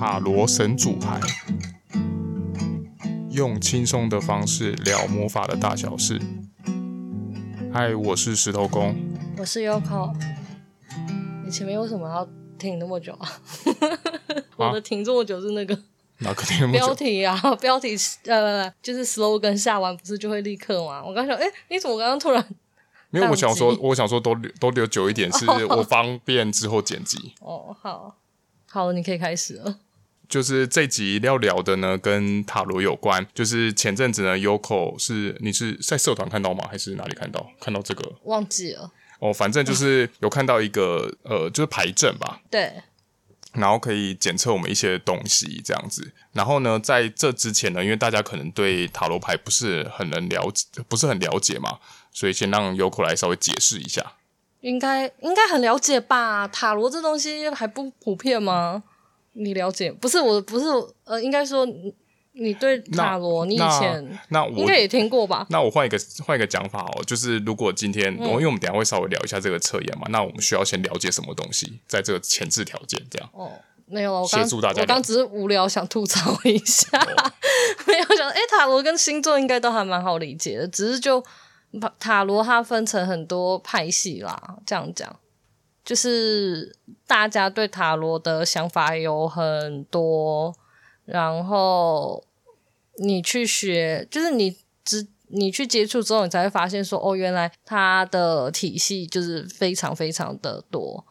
塔罗神主牌，用轻松的方式聊魔法的大小事。嗨，我是石头公，我是 Yoko。你前面为什么要停那么久啊？我的停这么久是那个？标题啊，标题呃，就是 slogan 下完不是就会立刻吗？我刚想，哎、欸，你怎么刚刚突然？没有，我想说，我想说都留都留久一点，是我方便之后剪辑。哦，好，好，你可以开始了。就是这集要聊的呢，跟塔罗有关。就是前阵子呢，Yoko 是你是在社团看到吗？还是哪里看到？看到这个？忘记了。哦，反正就是有看到一个呃，就是牌阵吧。对。然后可以检测我们一些东西，这样子。然后呢，在这之前呢，因为大家可能对塔罗牌不是很能了解，不是很了解嘛，所以先让 Yoko 来稍微解释一下。应该应该很了解吧？塔罗这东西还不普遍吗？你了解？不是我，不是呃，应该说你，对塔罗，你以前那我应该也听过吧？那我换一个换一个讲法哦，就是如果今天，嗯、因为我们等下会稍微聊一下这个测验嘛，那我们需要先了解什么东西，在这个前置条件这样。哦，没有，我刚协助大家，我刚只是无聊想吐槽一下，哦、没有想，哎，塔罗跟星座应该都还蛮好理解的，只是就塔罗它分成很多派系啦，这样讲。就是大家对塔罗的想法有很多，然后你去学，就是你只你去接触之后，你才会发现说，哦，原来它的体系就是非常非常的多。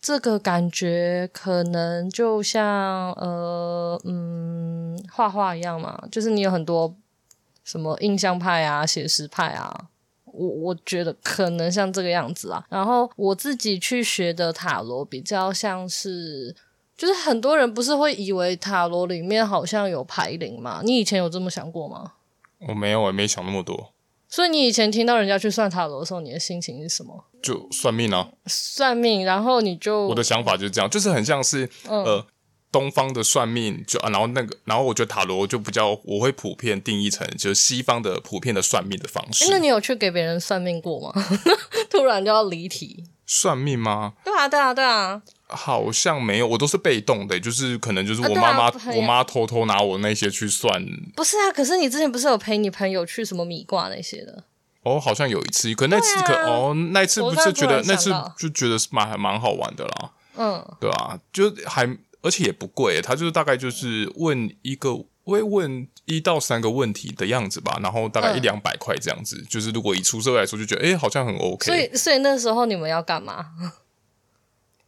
这个感觉可能就像呃嗯画画一样嘛，就是你有很多什么印象派啊、写实派啊。我我觉得可能像这个样子啊，然后我自己去学的塔罗比较像是，就是很多人不是会以为塔罗里面好像有牌灵嘛？你以前有这么想过吗？我没有，我也没想那么多。所以你以前听到人家去算塔罗的时候，你的心情是什么？就算命啊，算命，然后你就，我的想法就是这样，就是很像是，嗯、呃。东方的算命就啊，然后那个，然后我觉得塔罗就比较，我会普遍定义成就是西方的普遍的算命的方式。那你有去给别人算命过吗？突然就要离题。算命吗？对啊，对啊，对啊。好像没有，我都是被动的，就是可能就是我妈妈，啊啊、我妈偷偷拿我那些去算。不是啊，可是你之前不是有陪你朋友去什么米卦那些的？哦，好像有一次，可那次可、啊、哦，那一次不是觉得那次就觉得是蛮还蛮好玩的啦。嗯，对啊，就还。而且也不贵，他就是大概就是问一个，会问一到三个问题的样子吧，然后大概一两百块这样子。嗯、就是如果以出社会来说，就觉得哎、欸，好像很 OK。所以，所以那时候你们要干嘛？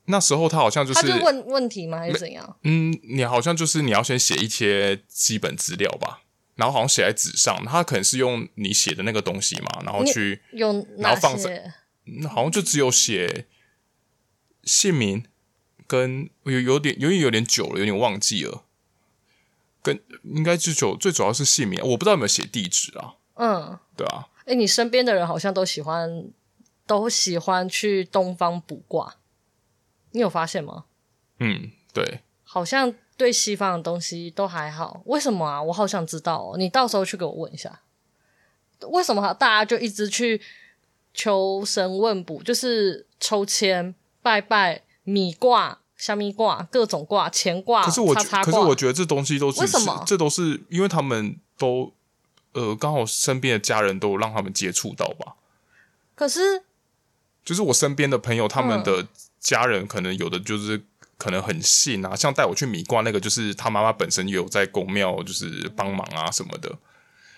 那时候他好像就是他就问问题吗？还是怎样？嗯，你好像就是你要先写一些基本资料吧，然后好像写在纸上，他可能是用你写的那个东西嘛，然后去用，然后放在，好像就只有写姓名。跟有有点，有点有点久了，有点忘记了。跟应该就主最主要是姓名，我不知道有没有写地址啊。嗯，对啊。哎、欸，你身边的人好像都喜欢都喜欢去东方卜卦，你有发现吗？嗯，对。好像对西方的东西都还好，为什么啊？我好想知道哦。你到时候去给我问一下，为什么大家就一直去求神问卜，就是抽签拜拜。米卦、虾米卦、各种卦、乾卦，可是我叉叉，可是我觉得这东西都是为什么？这都是因为他们都呃刚好身边的家人都让他们接触到吧。可是，就是我身边的朋友，他们的家人可能有的就是可能很信啊，像带我去米卦那个，就是他妈妈本身有在公庙，就是帮忙啊什么的。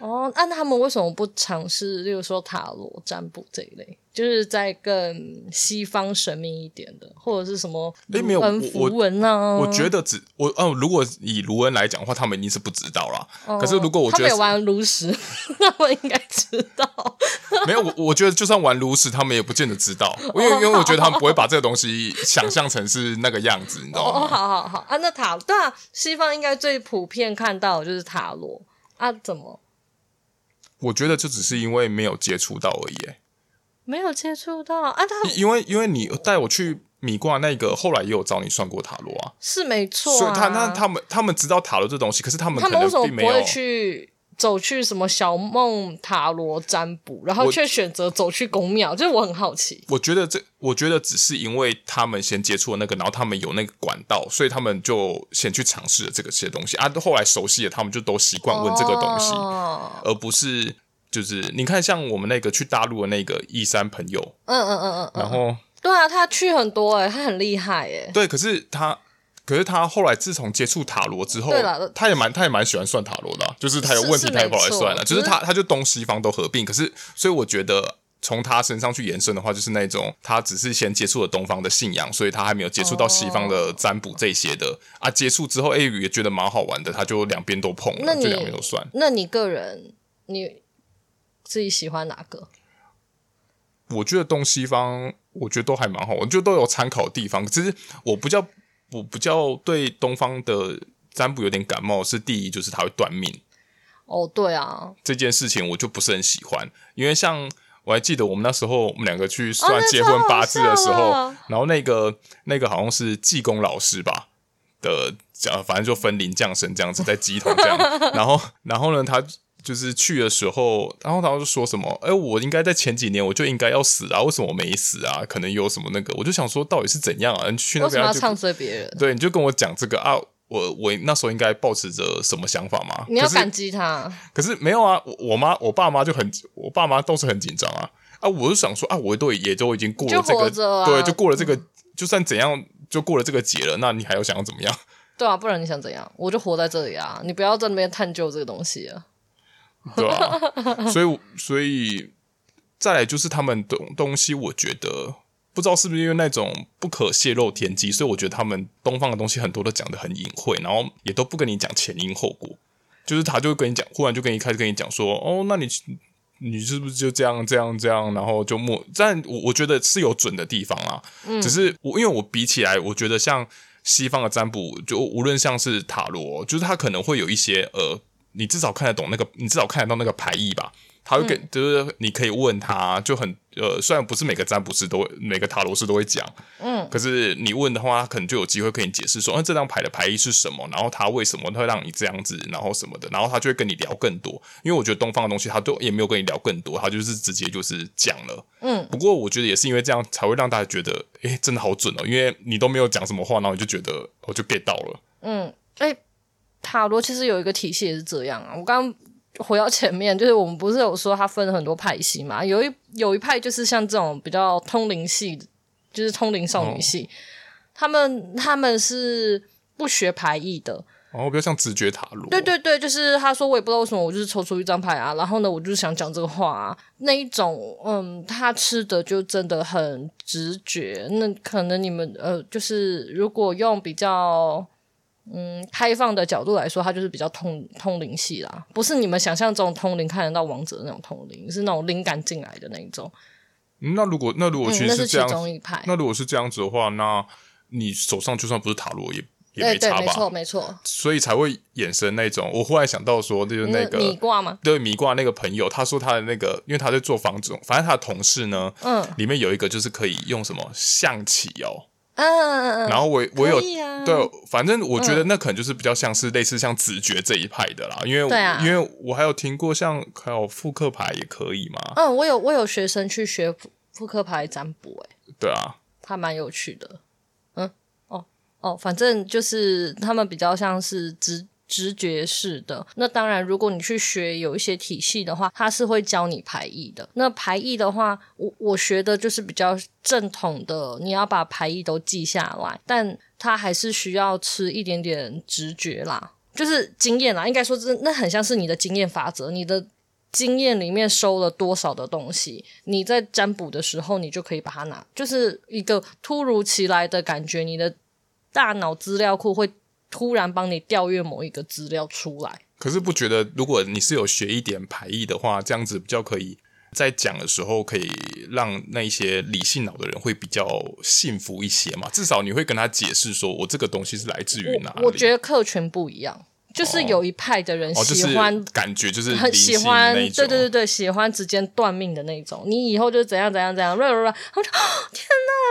哦，那他们为什么不尝试，例如说塔罗占卜这一类，就是在更西方神秘一点的，或者是什么卢恩符文啊？我觉得只我哦，如果以卢恩来讲的话，他们一定是不知道啦。哦、可是如果我觉得他们玩炉石，他们应该知道。没有，我我觉得就算玩炉石，他们也不见得知道，因为因为我觉得他们不会把这个东西想象成是那个样子，你知道吗？哦，好好好啊，那塔对啊，西方应该最普遍看到的就是塔罗啊，怎么？我觉得这只是因为没有接触到而已，没有接触到啊！他因为因为你带我去米卦那个，后来也有找你算过塔罗啊，是没错啊。所以他那他们他们知道塔罗这东西，可是他们可能并没有他们为什么不会去走去什么小梦塔罗占卜，然后却选择走去宫庙，就是我很好奇。我觉得这，我觉得只是因为他们先接触了那个，然后他们有那个管道，所以他们就先去尝试了这个些东西啊。后来熟悉了，他们就都习惯问这个东西，哦、而不是就是你看，像我们那个去大陆的那个一三朋友，嗯嗯嗯嗯，然后对啊，他去很多哎、欸，他很厉害哎、欸，对，可是他。可是他后来自从接触塔罗之后，他也蛮他也蛮喜欢算塔罗的、啊，就是他有问题他也跑来算了，就是他他就东西方都合并。可是所以我觉得从他身上去延伸的话，就是那种他只是先接触了东方的信仰，所以他还没有接触到西方的占卜这些的、哦、啊。接触之后，哎，也觉得蛮好玩的，他就两边都碰了，那你就两边都算。那你个人你自己喜欢哪个？我觉得东西方，我觉得都还蛮好，我觉得都有参考的地方。其实我不叫。我比较对东方的占卜有点感冒，是第一就是他会断命。哦，对啊，这件事情我就不是很喜欢，因为像我还记得我们那时候我们两个去算结婚八字的时候，哦、然后那个那个好像是济公老师吧的，讲反正就分灵降神这样子在鸡头这样，然后然后呢他。就是去的时候，然后他就说什么：“哎，我应该在前几年我就应该要死啊，为什么我没死啊？可能有什么那个？”我就想说，到底是怎样啊？你去那边要唱衰别人？对，你就跟我讲这个啊！我我那时候应该抱持着什么想法吗？你要感激他。可是没有啊！我我妈我爸妈就很，我爸妈都是很紧张啊！啊，我就想说啊，我都也都已经过了这个，啊、对，就过了这个，就算怎样就过了这个节了，那你还要想要怎么样？对啊，不然你想怎样？我就活在这里啊！你不要在那边探究这个东西啊！对啊，所以所以再来就是他们东东西，我觉得不知道是不是因为那种不可泄露天机，所以我觉得他们东方的东西很多都讲得很隐晦，然后也都不跟你讲前因后果，就是他就会跟你讲，忽然就跟一开始跟你讲说，哦，那你你是不是就这样这样这样，然后就默，但我我觉得是有准的地方啊，嗯，只是我因为我比起来，我觉得像西方的占卜，就无论像是塔罗，就是他可能会有一些呃。你至少看得懂那个，你至少看得到那个牌意吧？他会给，嗯、就是你可以问他，就很呃，虽然不是每个占卜师都会，每个塔罗师都会讲，嗯，可是你问的话，他可能就有机会跟你解释说，嗯，这张牌的牌意是什么，然后他为什么会让你这样子，然后什么的，然后他就会跟你聊更多。因为我觉得东方的东西，他都也没有跟你聊更多，他就是直接就是讲了，嗯。不过我觉得也是因为这样，才会让大家觉得，诶，真的好准哦，因为你都没有讲什么话，然后你就觉得我就 get 到了，嗯，诶。塔罗其实有一个体系也是这样啊。我刚刚回到前面，就是我们不是有说它分了很多派系嘛？有一有一派就是像这种比较通灵系，就是通灵少女系，哦、他们他们是不学牌意的，哦，比较像直觉塔罗。对对对，就是他说我也不知道为什么，我就是抽出一张牌啊，然后呢，我就是想讲这个话啊，那一种，嗯，他吃的就真的很直觉。那可能你们呃，就是如果用比较。嗯，开放的角度来说，它就是比较通通灵系啦，不是你们想象中通灵看得到王者的那种通灵，是那种灵感进来的那一种。嗯，那如果那如果其实是这样，嗯，那是其中一派。那如果是这样子的话，那你手上就算不是塔罗也也没差吧？对，没错没错。所以才会衍生那种。我忽然想到说，就是那个米卦吗？对，米卦那个朋友，他说他的那个，因为他在做房子，反正他的同事呢，嗯，里面有一个就是可以用什么象棋哦。嗯嗯嗯，然后我我有、啊、对，反正我觉得那可能就是比较像是类似像直觉这一派的啦，因为、啊、因为我还有听过像还有复刻牌也可以嘛。嗯，我有我有学生去学复刻牌占卜，哎，对啊，还蛮有趣的。嗯，哦哦，反正就是他们比较像是直。直觉式的，那当然，如果你去学有一些体系的话，它是会教你排意的。那排意的话，我我学的就是比较正统的，你要把排意都记下来，但它还是需要吃一点点直觉啦，就是经验啦。应该说，这那很像是你的经验法则，你的经验里面收了多少的东西，你在占卜的时候，你就可以把它拿，就是一个突如其来的感觉，你的大脑资料库会。突然帮你调阅某一个资料出来，可是不觉得如果你是有学一点排异的话，这样子比较可以在讲的时候可以让那一些理性脑的人会比较幸福一些嘛？至少你会跟他解释说，我这个东西是来自于哪里？我，我觉得客群不一样，就是有一派的人喜欢、哦哦、感觉就是很喜欢，对对对对，喜欢直接断命的那种。你以后就怎样怎样怎样，然后就 天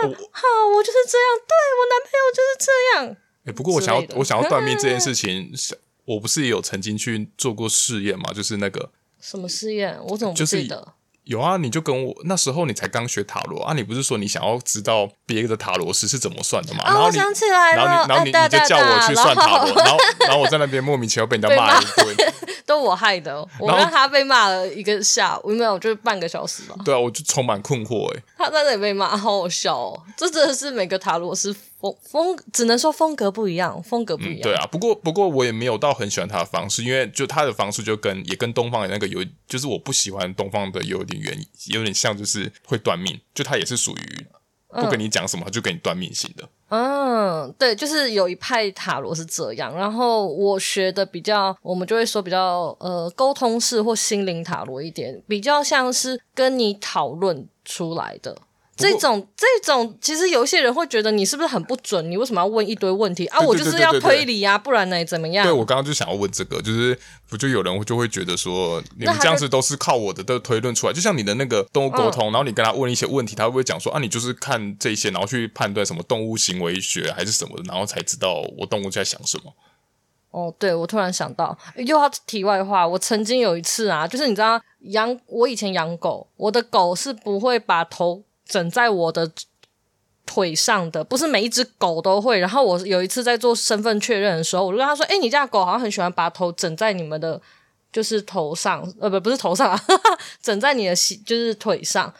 哪，好，我就是这样，对我男朋友就是这样。不过我想要我想要断命这件 事情，我我不是也有曾经去做过试验嘛？就是那个什么试验？我怎么不记得？有啊，你就跟我那时候你才刚学塔罗啊，你不是说你想要知道别的塔罗师是怎么算的吗？啊，我想起来了，然后你然后你你就叫我去算塔罗，然后然后我在那边莫名其妙被人家骂一顿，都我害的，我让他被骂了一个下午，没有，就是半个小时吧。对啊，我就充满困惑哎，他在那里被骂，好好笑哦，这真的是每个塔罗师。风风只能说风格不一样，风格不一样。嗯、对啊，不过不过我也没有到很喜欢他的方式，因为就他的方式就跟也跟东方的那个有，就是我不喜欢东方的有点原因，有点像就是会断命，就他也是属于不跟你讲什么，就给你断命型的。嗯，对，就是有一派塔罗是这样，然后我学的比较，我们就会说比较呃沟通式或心灵塔罗一点，比较像是跟你讨论出来的。这种这种，其实有一些人会觉得你是不是很不准？你为什么要问一堆问题啊？我就是要推理啊，不然呢怎么样？对，我刚刚就想要问这个，就是不就有人就会觉得说，你们这样子都是靠我的的推论出来，就像你的那个动物沟通，然后你跟他问一些问题，他会不会讲说啊，你就是看这些，然后去判断什么动物行为学还是什么的，然后才知道我动物在想什么？哦，对，我突然想到，又要题外话，我曾经有一次啊，就是你知道养我以前养狗，我的狗是不会把头。枕在我的腿上的，不是每一只狗都会。然后我有一次在做身份确认的时候，我就跟他说：“哎、你家狗好像很喜欢把头枕在你们的，就是头上，呃，不，不是头上，啊，枕在你的就是腿上。”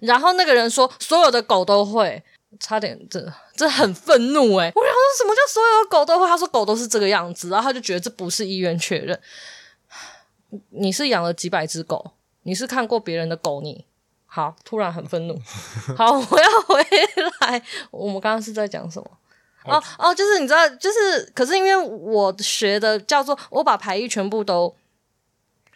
然后那个人说：“所有的狗都会。”差点，这这很愤怒哎！我想说什么叫所有的狗都会？他说狗都是这个样子，然后他就觉得这不是医院确认。你是养了几百只狗？你是看过别人的狗？你？好，突然很愤怒。好，我要回来。我们刚刚是在讲什么？哦哦，就是你知道，就是可是因为我学的叫做我把牌意全部都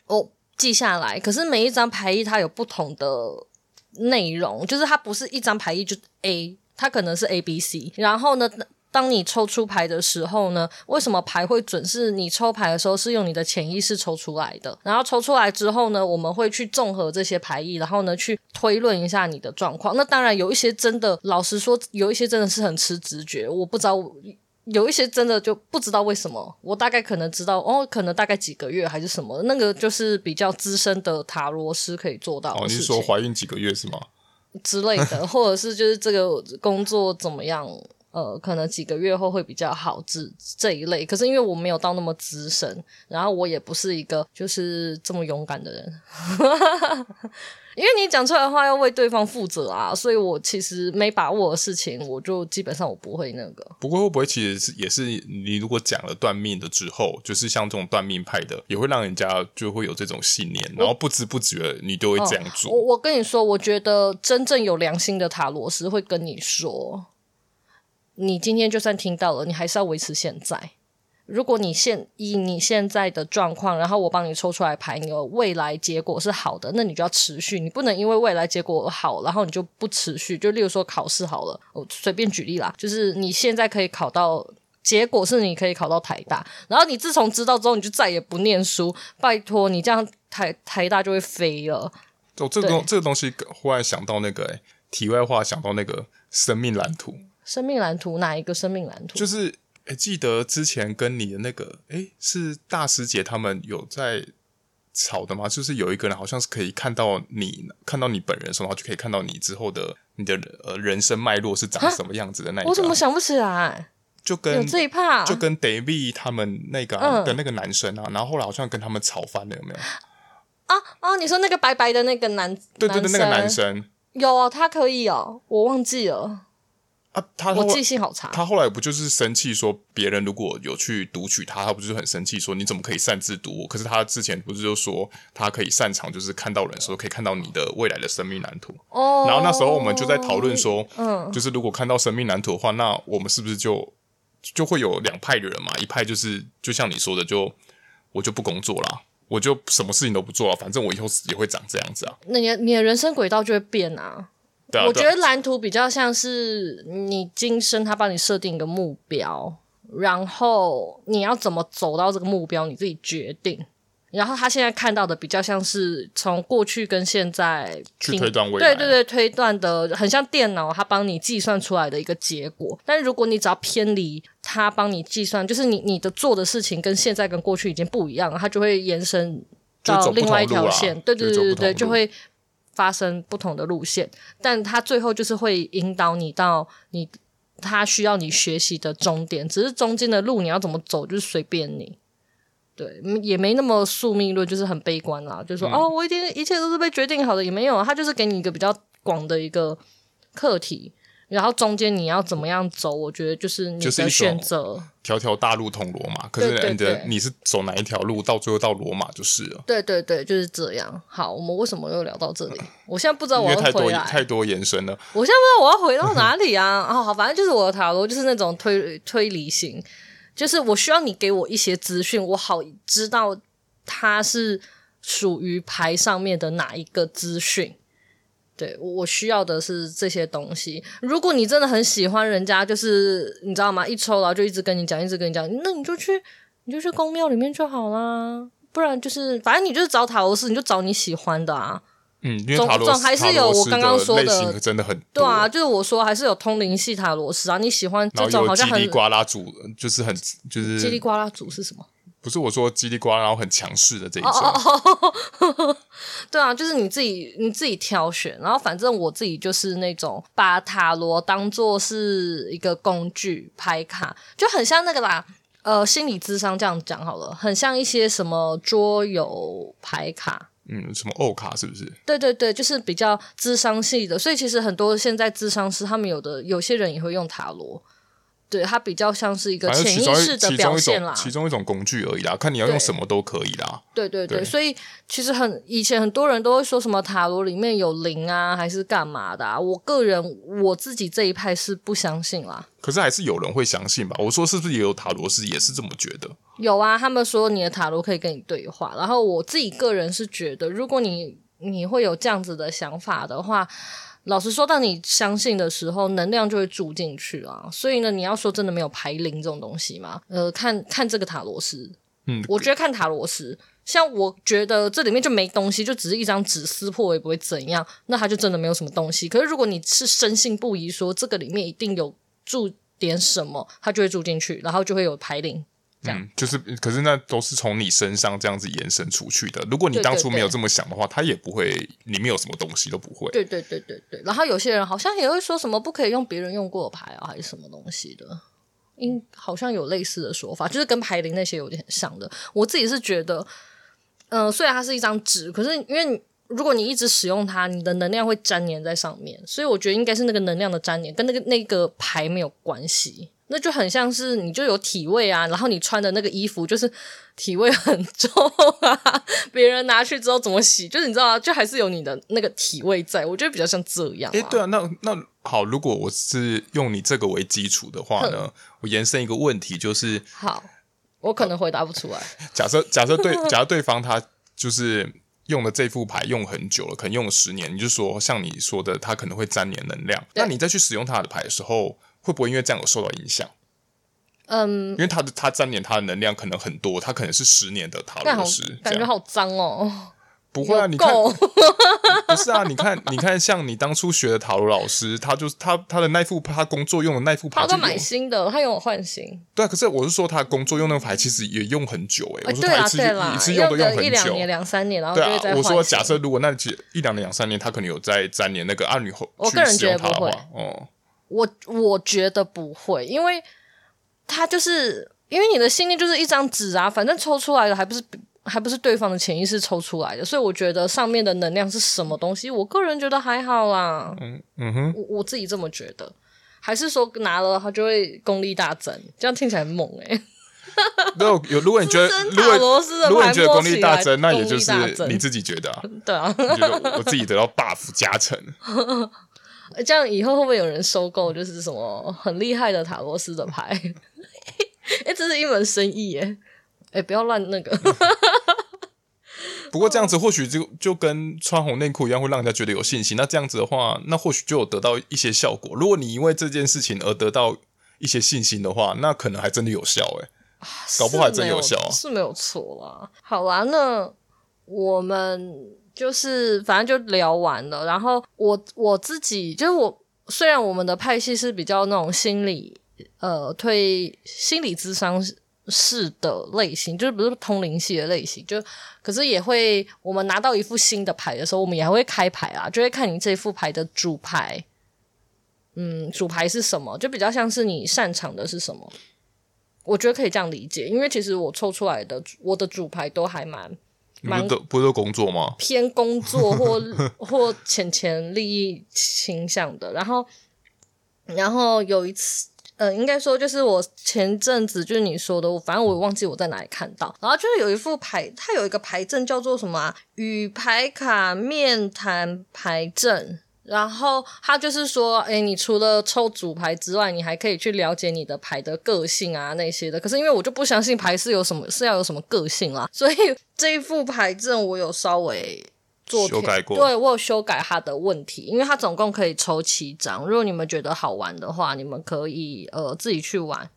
我记下来，可是每一张牌意它有不同的内容，就是它不是一张牌意就 A，它可能是 A B C，然后呢？当你抽出牌的时候呢，为什么牌会准？是你抽牌的时候是用你的潜意识抽出来的，然后抽出来之后呢，我们会去综合这些牌意，然后呢去推论一下你的状况。那当然有一些真的，老实说，有一些真的是很吃直觉。我不知道，有一些真的就不知道为什么。我大概可能知道，哦，可能大概几个月还是什么，那个就是比较资深的塔罗师可以做到。哦，你是说怀孕几个月是吗？之类的，或者是就是这个工作怎么样？呃，可能几个月后会比较好，这这一类。可是因为我没有到那么资深，然后我也不是一个就是这么勇敢的人，因为你讲出来的话要为对方负责啊，所以我其实没把握的事情，我就基本上我不会那个。不过会不会其实是也是你如果讲了断命的之后，就是像这种断命派的，也会让人家就会有这种信念，然后不知不觉你就会这样做。哦，我我跟你说，我觉得真正有良心的塔罗师会跟你说。你今天就算听到了，你还是要维持现在。如果你现以你现在的状况，然后我帮你抽出来牌，你的未来结果是好的，那你就要持续。你不能因为未来结果好，然后你就不持续。就例如说考试好了，我随便举例啦，就是你现在可以考到，结果是你可以考到台大，然后你自从知道之后，你就再也不念书。拜托你这样台台大就会飞了。哦，这个东这个东西忽然想到那个诶，题外话想到那个生命蓝图。生命蓝图哪一个生命蓝图？就是诶、欸，记得之前跟你的那个诶、欸，是大师姐他们有在吵的吗？就是有一个人好像是可以看到你，看到你本人的时候，然后就可以看到你之后的你的呃人生脉络是长什么样子的那一个。我怎么想不起来？就跟有这一趴，就跟 David 他们那个、啊嗯、的那个男生啊，然后后来好像跟他们吵翻了，有没有？啊啊！你说那个白白的那个男，对对对，那个男生有啊，他可以哦，我忘记了。啊，他我记性好差。他后来不就是生气说，别人如果有去读取他，他不就是很生气说，你怎么可以擅自读我？可是他之前不是就说他可以擅长，就是看到人的时候可以看到你的未来的生命蓝图。哦。然后那时候我们就在讨论说，嗯，就是如果看到生命蓝图的话，那我们是不是就就会有两派的人嘛？一派就是就像你说的，就我就不工作啦，我就什么事情都不做了，反正我以后也会长这样子啊。那你你的人生轨道就会变啊。对啊，我觉得蓝图比较像是你今生他帮你设定一个目标，然后你要怎么走到这个目标，你自己决定。然后他现在看到的比较像是从过去跟现在去推断未来，对对对，推断的很像电脑，他帮你计算出来的一个结果。但如果你只要偏离他帮你计算，就是你你的做的事情跟现在跟过去已经不一样了，他就会延伸到另外一条线。对对对对对，就会发生不同的路线，但他最后就是会引导你到你他需要你学习的终点，只是中间的路你要怎么走就是随便你。对，也没那么宿命论，就是很悲观啦，就是说、嗯、哦，我一定一切都是被决定好的，也没有，他就是给你一个比较广的一个课题。然后中间你要怎么样走？我觉得就是你的选择。条条大路通罗马，可是你的你是走哪一条路，到最后到罗马就是了。对对对，就是这样。好，我们为什么又聊到这里？我现在不知道我要回来。因为太多太多延伸了。我现在不知道我要回到哪里啊？哦，好，反正就是我的塔罗就是那种推推理型，就是我需要你给我一些资讯，我好知道它是属于牌上面的哪一个资讯。对，我需要的是这些东西。如果你真的很喜欢人家，就是你知道吗？一抽然后就一直跟你讲，一直跟你讲，那你就去，你就去宫庙里面就好啦。不然就是，反正你就是找塔罗师，你就找你喜欢的啊。嗯，因为塔罗总还是有我刚刚说的，真的很对啊。就是我说还是有通灵系塔罗师啊。你喜欢这种好像很叽里呱啦组，就是很就是叽里呱啦组是什么？不是我说叽里呱啦，然后很强势的这一种。Oh, 对啊，就是你自己你自己挑选，然后反正我自己就是那种把塔罗当做是一个工具牌卡，就很像那个啦。呃，心理智商这样讲好了，很像一些什么桌游牌卡，嗯，什么欧卡是不是？对对对，就是比较智商系的。所以其实很多现在智商师他们有的有些人也会用塔罗。对，它比较像是一个潜意识的表现啦，其中一种工具而已啦，看你要用什么都可以啦。对对对，对，所以其实很以前很多人都会说什么塔罗里面有灵啊，还是干嘛的啊？我个人我自己这一派是不相信啦。可是还是有人会相信吧？我说是不是也有塔罗师也是这么觉得？有啊，他们说你的塔罗可以跟你对话，然后我自己个人是觉得，如果你你会有这样子的想法的话。老实说，当你相信的时候，能量就会注进去啊。所以呢，你要说真的没有牌灵这种东西吗？呃，看看这个塔罗斯，嗯，我觉得看塔罗斯，像我觉得这里面就没东西，就只是一张纸撕破也不会怎样，那它就真的没有什么东西。可是如果你是深信不疑，说这个里面一定有注点什么，它就会住进去，然后就会有牌灵。嗯，就是，可是那都是从你身上这样子延伸出去的。如果你当初没有这么想的话，他也不会里面有什么东西都不会。对对对对对。然后有些人好像也会说什么不可以用别人用过的牌啊，还是什么东西的，应好像有类似的说法，就是跟牌灵那些有点像的。我自己是觉得，嗯、呃，虽然它是一张纸，可是因为如果你一直使用它，你的能量会粘黏在上面，所以我觉得应该是那个能量的粘黏，跟那个那个牌没有关系。那就很像是你就有体味啊，然后你穿的那个衣服就是体味很重啊，别人拿去之后怎么洗，就是你知道啊，就还是有你的那个体味在，我觉得比较像这样。哎，对啊，那那好，如果我是用你这个为基础的话呢，我延伸一个问题就是，好，我可能回答不出来。假设假设对，假设对方他就是用的这副牌用很久了，可能用了十年，你就说像你说的，他可能会粘黏能量，那你再去使用他的牌的时候。会不会因为这样有受到影响？嗯，因为他的他粘连他的能量可能很多，他可能是十年的塔罗师，感觉好脏哦。不会啊，你看，不是啊，你看，你看，像你当初学的塔罗老师，他就是他他的那副他工作用的那副牌，他都买新的，他有换新。对啊，可是我是说他工作用那个牌其实也用很久哎、欸。我说他一次一次用都用很久，一两年两三年，然后对啊。我说假设如果那几一两年两三年，他可能有在粘连那个按女后去使用它的话，哦。我我觉得不会，因为他就是因为你的信念就是一张纸啊，反正抽出来的还不是还不是对方的潜意识抽出来的，所以我觉得上面的能量是什么东西，我个人觉得还好啦。嗯嗯哼，我我自己这么觉得，还是说拿了他就会功力大增，这样听起来很猛诶、欸。有有，如果你觉得如果如果你觉得功力大增，那也就是你自己觉得啊。对啊，我自己得到 buff 加成。这样以后会不会有人收购？就是什么很厉害的塔罗斯的牌？哎，这是一门生意耶！哎，不要乱那个。不过这样子或许就就跟穿红内裤一样，会让人家觉得有信心。那这样子的话，那或许就有得到一些效果。如果你因为这件事情而得到一些信心的话，那可能还真的有效哎，搞不好还真有效，是没有错啦。好啦，那我们。就是反正就聊完了，然后我我自己就是我，虽然我们的派系是比较那种心理呃推心理咨商式的类型，就是不是通灵系的类型，就可是也会我们拿到一副新的牌的时候，我们也还会开牌啊，就会看你这副牌的主牌，嗯，主牌是什么，就比较像是你擅长的是什么。我觉得可以这样理解，因为其实我抽出来的我的主牌都还蛮蛮都，不是工作吗？偏工作或 或钱钱利益倾向的。然后，然后有一次，呃，应该说就是我前阵子就是你说的，反正我忘记我在哪里看到。然后就是有一副牌，它有一个牌阵叫做什么啊？与牌卡面谈牌阵。然后他就是说，哎，你除了抽主牌之外，你还可以去了解你的牌的个性啊那些的。可是因为我就不相信牌是有什么是要有什么个性啦，所以 这一副牌阵我有稍微做修改过，对，我有修改它的问题，因为它总共可以抽七张。如果你们觉得好玩的话，你们可以呃自己去玩。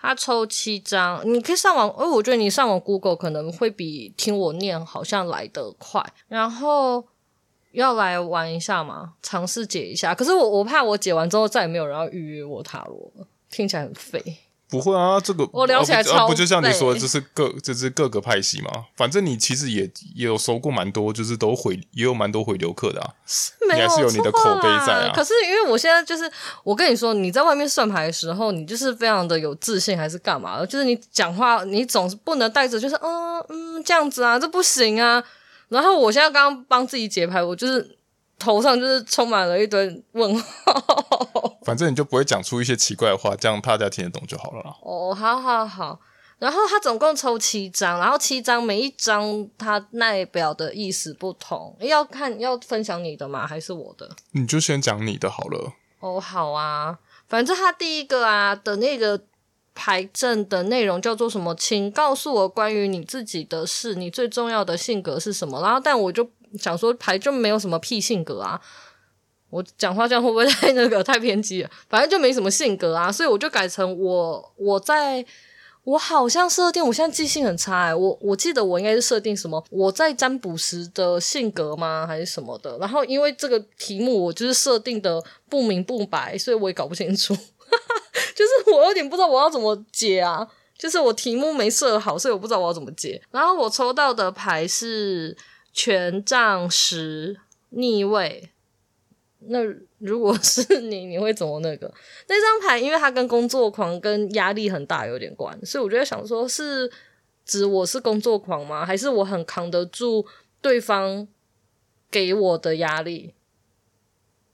它抽七张，你可以上网，哦，我觉得你上网 Google 可能会比听我念好像来得快。然后。要来玩一下吗？尝试解一下。可是我我怕我解完之后再也没有人要预约我塔罗了，听起来很废。不会啊，这个我聊起来超、啊不，就像你说的，就是各就是各个派系嘛。反正你其实也也有收过蛮多，就是都回也有蛮多回流客的啊。是没有，你还是有你的口碑在啊。可是因为我现在就是我跟你说，你在外面算牌的时候，你就是非常的有自信，还是干嘛？就是你讲话，你总是不能带着就是嗯嗯这样子啊，这不行啊。然后我现在刚刚帮自己解牌，我就是。头上就是充满了一堆问号，反正你就不会讲出一些奇怪的话，这样大家听得懂就好了啦。哦，好好好。然后他总共抽七张，然后七张每一张它代表的意思不同。要看要分享你的吗？还是我的？你就先讲你的好了。哦，好啊。反正他第一个啊的那个牌阵的内容叫做什么？请告诉我关于你自己的事，你最重要的性格是什么？然后，但我就。想说牌就没有什么屁性格啊，我讲话这样会不会太那个太偏激了？反正就没什么性格啊，所以我就改成我我在我好像设定，我现在记性很差哎，我我记得我应该是设定什么我在占卜时的性格吗？还是什么的？然后因为这个题目我就是设定的不明不白，所 以我也搞不清楚，就是我有点不知道我要怎么解啊，就是我题目没设好，所以我不知道我要怎么解。然后我抽到的牌是。权杖十逆位，那如果是你，你会怎么那个？那张牌，因为它跟工作狂跟压力很大有点关，所以我就在想说，是指我是工作狂吗？还是我很扛得住对方给我的压力？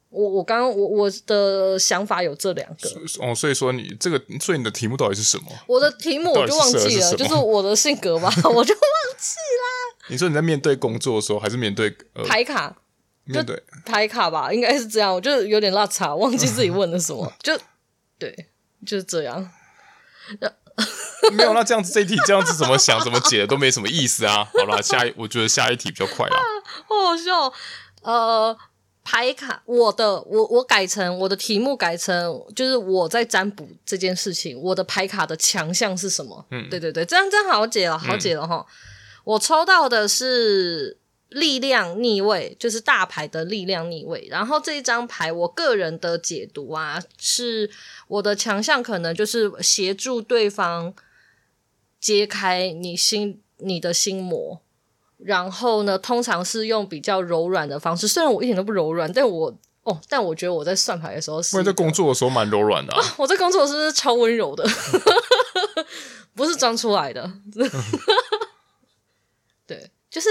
我我刚刚我我的想法有这两个。哦，所以说你这个，所以你的题目到底是什么？我的题目我就忘记了，是就是我的性格吧，我就忘记啦。你说你在面对工作的时候，还是面对、呃、牌卡？面对排卡吧，应该是这样。我就有点落差，忘记自己问的什么。就对，就是这样。没有，那这样子这一题这样子怎么想怎么解都没什么意思啊。好了，下一我觉得下一题比较快啊。好好笑，呃。牌卡，我的我我改成我的题目改成就是我在占卜这件事情，我的牌卡的强项是什么？嗯，对对对，这样这样好解了，好解了哈。嗯、我抽到的是力量逆位，就是大牌的力量逆位。然后这一张牌，我个人的解读啊，是我的强项可能就是协助对方揭开你心你的心魔。然后呢，通常是用比较柔软的方式。虽然我一点都不柔软，但我哦，但我觉得我在算牌的时候是，我在工作的时候蛮柔软的。我在工作的时候是超温柔的，不是装出来的。对，就是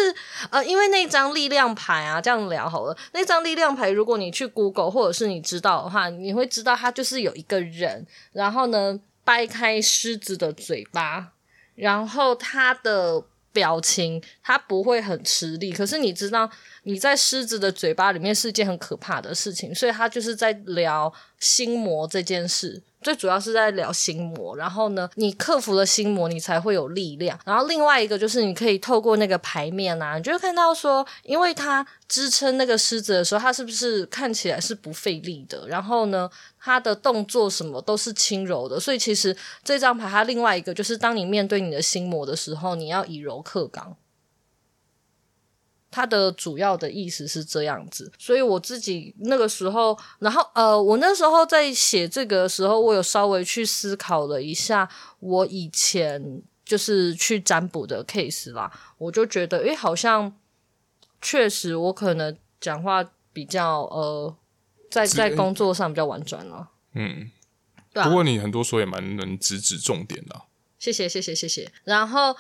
呃，因为那张力量牌啊，这样聊好了。那张力量牌，如果你去 Google 或者是你知道的话，你会知道它就是有一个人，然后呢，掰开狮子的嘴巴，然后他的。表情，他不会很吃力，可是你知道你在狮子的嘴巴里面是一件很可怕的事情，所以他就是在聊心魔这件事。最主要是在聊心魔，然后呢，你克服了心魔，你才会有力量。然后另外一个就是，你可以透过那个牌面啊，你就会看到说，因为它支撑那个狮子的时候，它是不是看起来是不费力的？然后呢，他的动作什么都是轻柔的。所以其实这张牌它另外一个就是，当你面对你的心魔的时候，你要以柔克刚。它的主要的意思是这样子，所以我自己那个时候，然后呃，我那时候在写这个的时候，我有稍微去思考了一下我以前就是去占卜的 case 啦，我就觉得，诶，好像确实我可能讲话比较呃，在在工作上比较婉转了。嗯，对啊。不过你很多时候也蛮能直指重点的啊。谢谢谢谢谢谢。然后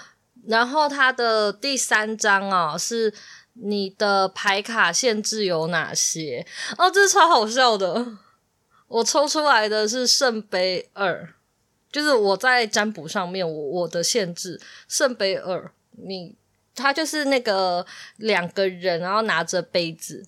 然后他的第三章啊是。你的牌卡限制有哪些？哦，这是超好笑的。我抽出来的是圣杯二，就是我在占卜上面，我我的限制圣杯二。你他就是那个两个人，然后拿着杯子，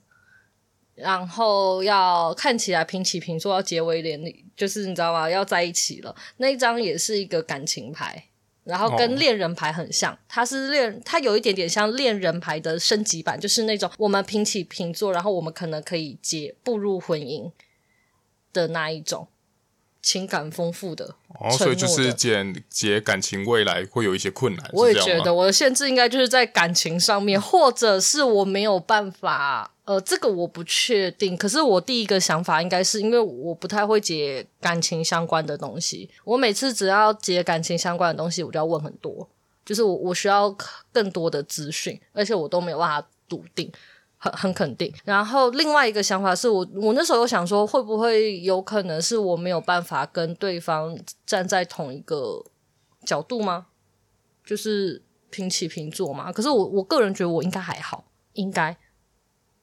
然后要看起来平起平坐，要结为连理，就是你知道吗？要在一起了。那一张也是一个感情牌。然后跟恋人牌很像，它是恋，它有一点点像恋人牌的升级版，就是那种我们平起平坐，然后我们可能可以结步入婚姻的那一种。情感丰富的，哦，所以就是解解感情未来会有一些困难。我也觉得我的限制应该就是在感情上面，或者是我没有办法，呃，这个我不确定。可是我第一个想法应该是因为我不太会解感情相关的东西，我每次只要解感情相关的东西，我就要问很多，就是我我需要更多的资讯，而且我都没有办法笃定。很很肯定，然后另外一个想法是我我那时候有想说，会不会有可能是我没有办法跟对方站在同一个角度吗？就是平起平坐嘛。可是我我个人觉得我应该还好，应该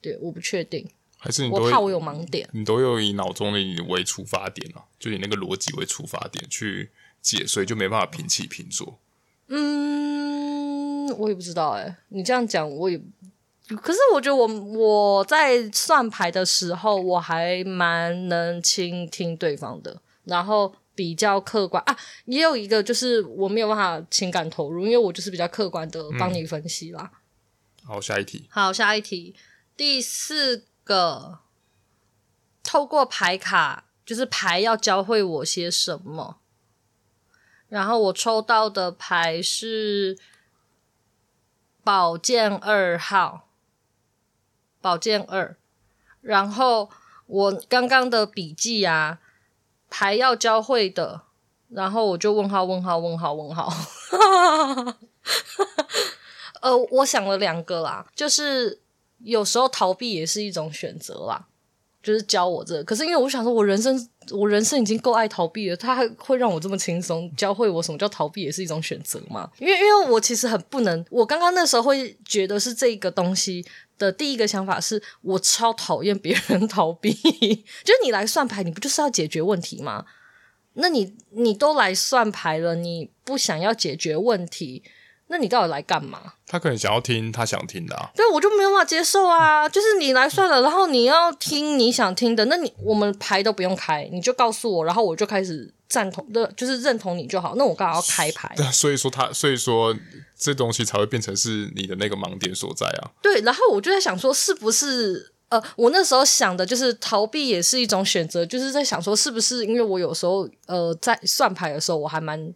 对，我不确定，还是你我怕我有盲点，你都有以脑中的你为出发点啊，就以那个逻辑为出发点去解，所以就没办法平起平坐。嗯，我也不知道哎、欸，你这样讲我也。可是我觉得我我在算牌的时候，我还蛮能倾听对方的，然后比较客观啊。也有一个就是我没有办法情感投入，因为我就是比较客观的帮你分析啦。嗯。好，下一题。好，下一题。第四个，透过牌卡，就是牌要教会我些什么？然后我抽到的牌是宝剑二号。宝剑二，然后我刚刚的笔记啊，牌要教会的，然后我就问号问号问号问号，呃，我想了两个啦，就是有时候逃避也是一种选择啦。就是教我这，可是因为我想说，我人生我人生已经够爱逃避了，他还会让我这么轻松教会我什么叫逃避也是一种选择嘛？因为因为我其实很不能，我刚刚那时候会觉得是这个东西的第一个想法是我超讨厌别人 逃避，就是你来算牌，你不就是要解决问题吗？那你你都来算牌了，你不想要解决问题？那你到底来干嘛？他可能想要听他想听的啊，对，我就没有办法接受啊。就是你来算了，然后你要听你想听的，那你我们牌都不用开，你就告诉我，然后我就开始赞同的，就是认同你就好。那我刚好要开牌，对，所以说他，所以说这东西才会变成是你的那个盲点所在啊。对，然后我就在想说，是不是呃，我那时候想的就是逃避也是一种选择，就是在想说，是不是因为我有时候呃在算牌的时候，我还蛮。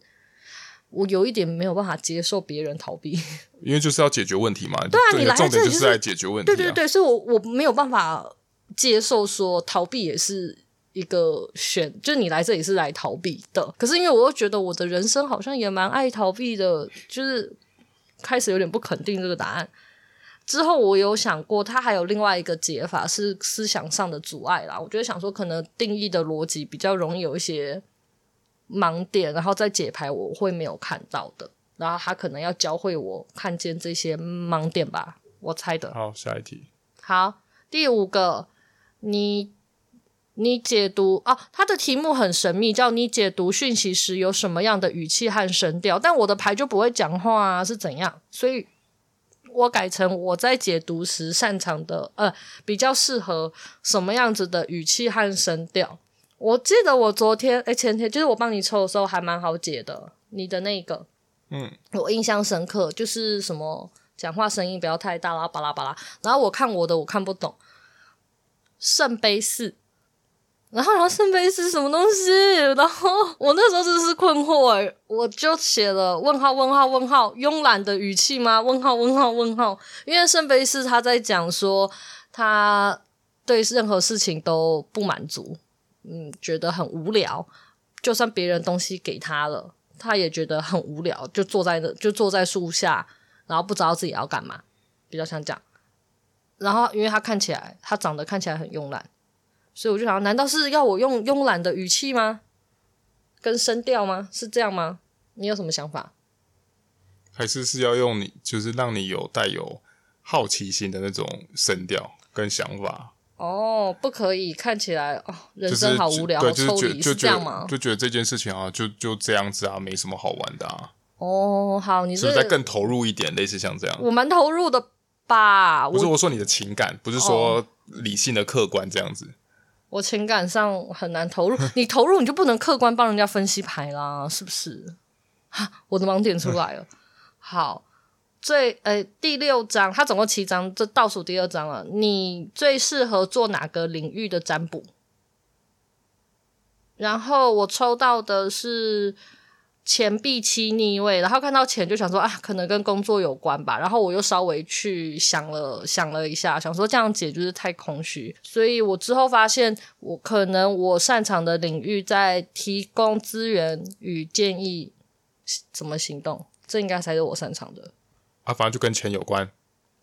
我有一点没有办法接受别人逃避，因为就是要解决问题嘛。对啊，你来这里重点就是来解决问题啊。对对对，所以我我没有办法接受说逃避也是一个选，就是你来这里是来逃避的。可是因为我又觉得我的人生好像也蛮爱逃避的，就是开始有点不肯定这个答案。之后我有想过，他还有另外一个解法是思想上的阻碍啦。我觉得想说，可能定义的逻辑比较容易有一些。盲点，然后再解牌，我会没有看到的。然后他可能要教会我看见这些盲点吧，我猜的。好，下一题。好，第五个，你你解读啊，他的题目很神秘，叫你解读讯息时有什么样的语气和声调？但我的牌就不会讲话啊，是怎样？所以我改成我在解读时擅长的，呃，比较适合什么样子的语气和声调？我记得我昨天诶，前天就是我帮你抽的时候还蛮好解的，你的那个，嗯，我印象深刻，就是什么讲话声音不要太大啦，巴拉巴拉。然后我看我的，我看不懂。圣杯四，然后然后圣杯是什么东西？然后我那时候真是困惑哎，我就写了问号问号问号，慵懒的语气吗？问号问号问号，因为圣杯四他在讲说他对任何事情都不满足，嗯，觉得很无聊，就算别人东西给他了，他也觉得很无聊，就坐在那，就坐在树下，然后不知道自己要干嘛，比较像这样。然后因为他看起来，他长得看起来很慵懒。所以我就想，难道是要我用慵懒的语气吗？跟声调吗？是这样吗？你有什么想法？还是是要用你，就是让你有带有好奇心的那种声调跟想法？哦，不可以，看起来哦，人生好无聊，就是、好抽离，是这样吗？就觉得这件事情啊，就就这样子啊，没什么好玩的啊。哦，好，你是不是再更投入一点，类似像这样？我蛮投入的吧？不是，我说你的情感，不是说理性的客观这样子。哦我情感上很难投入，你投入你就不能客观帮人家分析牌啦，是不是？哈，我的盲点出来了。好，最呃、第六章，它总共七章，这倒数第二章了。你最适合做哪个领域的占卜？然后我抽到的是。钱币七逆位，然后看到钱就想说啊，可能跟工作有关吧。然后我又稍微去想了想了一下，想说这样解就是太空虚，所以我之后发现我可能我擅长的领域在提供资源与建议怎么行动，这应该才是我擅长的。啊，反正就跟钱有关。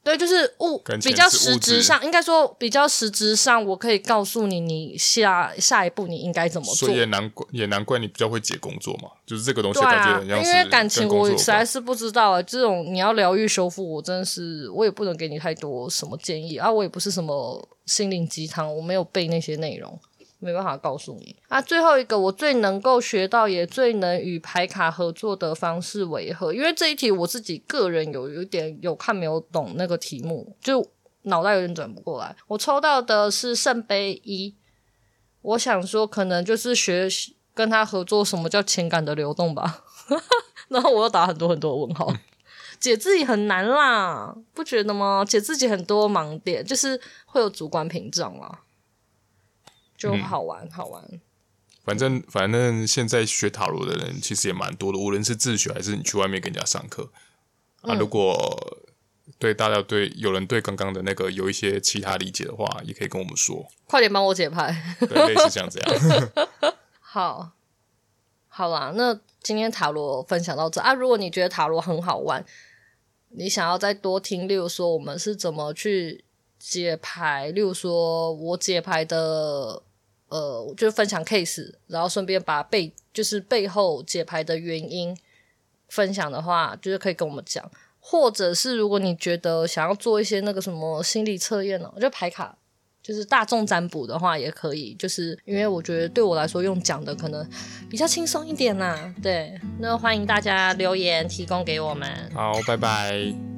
对，就是物比较实质上，应该说比较实质上，我可以告诉你，你下下一步你应该怎么做。所以也难怪，也难怪你比较会解工作嘛，就是这个东西感觉很像是。因为感情我实在是不知道啊，这种你要疗愈修复，我真的是我也不能给你太多什么建议啊，我也不是什么心灵鸡汤，我没有背那些内容。没办法告诉你啊！最后一个，我最能够学到，也最能与牌卡合作的方式为何？因为这一题我自己个人有有点有看没有懂那个题目，就脑袋有点转不过来。我抽到的是圣杯一，我想说可能就是学跟他合作，什么叫情感的流动吧。然后我又打很多很多问号，解自己很难啦，不觉得吗？解自己很多盲点，就是会有主观屏障啦。就好玩，嗯、好玩。反正反正现在学塔罗的人其实也蛮多的，无论是自学还是你去外面给人家上课。嗯、啊，如果对大家对有人对刚刚的那个有一些其他理解的话，也可以跟我们说。快点帮我解牌，对，类似像这样。好，好啦，那今天塔罗分享到这啊。如果你觉得塔罗很好玩，你想要再多听，例如说我们是怎么去。解牌，例如说我解牌的，呃，就是分享 case，然后顺便把背就是背后解牌的原因分享的话，就是可以跟我们讲，或者是如果你觉得想要做一些那个什么心理测验呢，就牌卡就是大众占卜的话也可以，就是因为我觉得对我来说用讲的可能比较轻松一点呐。对，那欢迎大家留言提供给我们。好，拜拜。